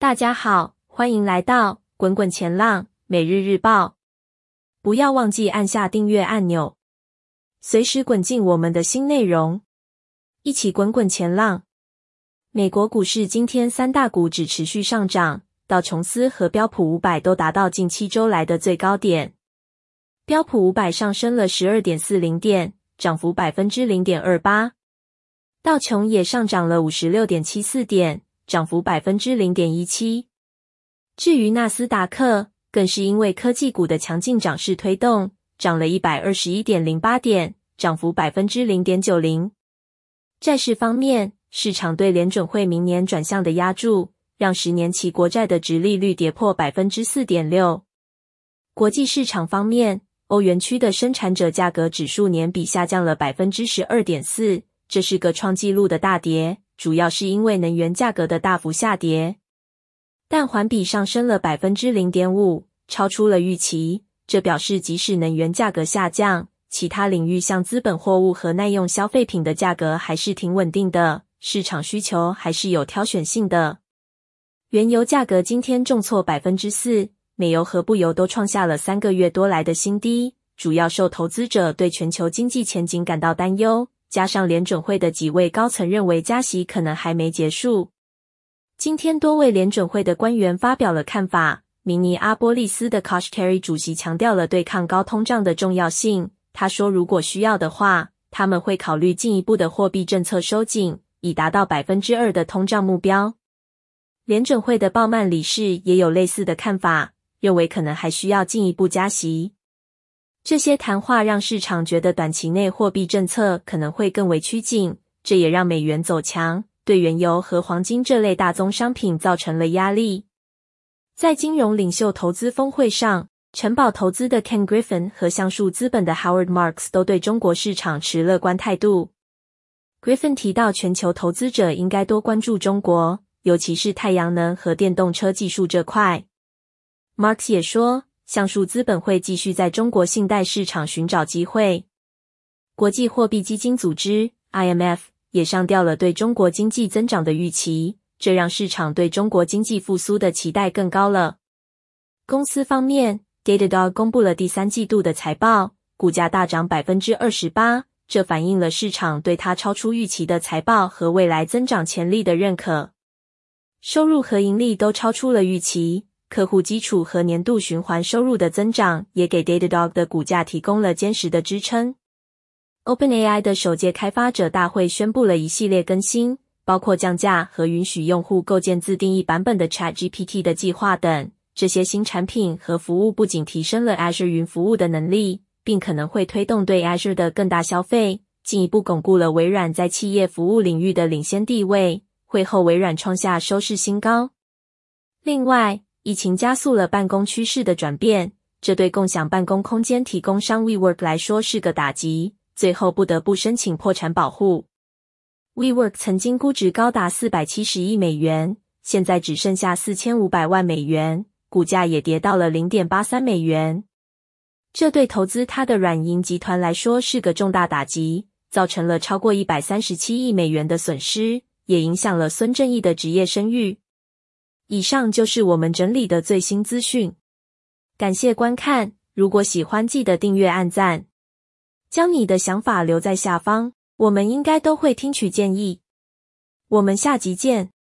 大家好，欢迎来到滚滚前浪每日日报。不要忘记按下订阅按钮，随时滚进我们的新内容。一起滚滚前浪。美国股市今天三大股指持续上涨，道琼斯和标普五百都达到近七周来的最高点。标普五百上升了十二点四零点，涨幅百分之零点二八。道琼也上涨了五十六点七四点。涨幅百分之零点一七。至于纳斯达克，更是因为科技股的强劲涨势推动，涨了一百二十一点零八点，涨幅百分之零点九零。债市方面，市场对联准会明年转向的压注，让十年期国债的殖利率跌破百分之四点六。国际市场方面，欧元区的生产者价格指数年比下降了百分之十二点四，这是个创纪录的大跌。主要是因为能源价格的大幅下跌，但环比上升了百分之零点五，超出了预期。这表示即使能源价格下降，其他领域像资本货物和耐用消费品的价格还是挺稳定的，市场需求还是有挑选性的。原油价格今天重挫百分之四，美油和布油都创下了三个月多来的新低，主要受投资者对全球经济前景感到担忧。加上联准会的几位高层认为加息可能还没结束，今天多位联准会的官员发表了看法。明尼阿波利斯的 Kashkari 主席强调了对抗高通胀的重要性。他说，如果需要的话，他们会考虑进一步的货币政策收紧，以达到百分之二的通胀目标。联准会的鲍曼理事也有类似的看法，认为可能还需要进一步加息。这些谈话让市场觉得短期内货币政策可能会更为趋紧，这也让美元走强，对原油和黄金这类大宗商品造成了压力。在金融领袖投资峰会上，城堡投资的 Ken Griffin 和橡树资本的 Howard Marks 都对中国市场持乐观态度。Griffin 提到，全球投资者应该多关注中国，尤其是太阳能和电动车技术这块。Marks 也说。橡树资本会继续在中国信贷市场寻找机会。国际货币基金组织 （IMF） 也上调了对中国经济增长的预期，这让市场对中国经济复苏的期待更高了。公司方面，Datadog 公布了第三季度的财报，股价大涨百分之二十八，这反映了市场对它超出预期的财报和未来增长潜力的认可。收入和盈利都超出了预期。客户基础和年度循环收入的增长也给 Datadog 的股价提供了坚实的支撑。OpenAI 的首届开发者大会宣布了一系列更新，包括降价和允许用户构建自定义版本的 ChatGPT 的计划等。这些新产品和服务不仅提升了 Azure 云服务的能力，并可能会推动对 Azure 的更大消费，进一步巩固了微软在企业服务领域的领先地位。会后，微软创下收市新高。另外，疫情加速了办公趋势的转变，这对共享办公空间提供商 WeWork 来说是个打击，最后不得不申请破产保护。WeWork 曾经估值高达四百七十亿美元，现在只剩下四千五百万美元，股价也跌到了零点八三美元。这对投资它的软银集团来说是个重大打击，造成了超过一百三十七亿美元的损失，也影响了孙正义的职业声誉。以上就是我们整理的最新资讯，感谢观看。如果喜欢，记得订阅、按赞，将你的想法留在下方，我们应该都会听取建议。我们下集见。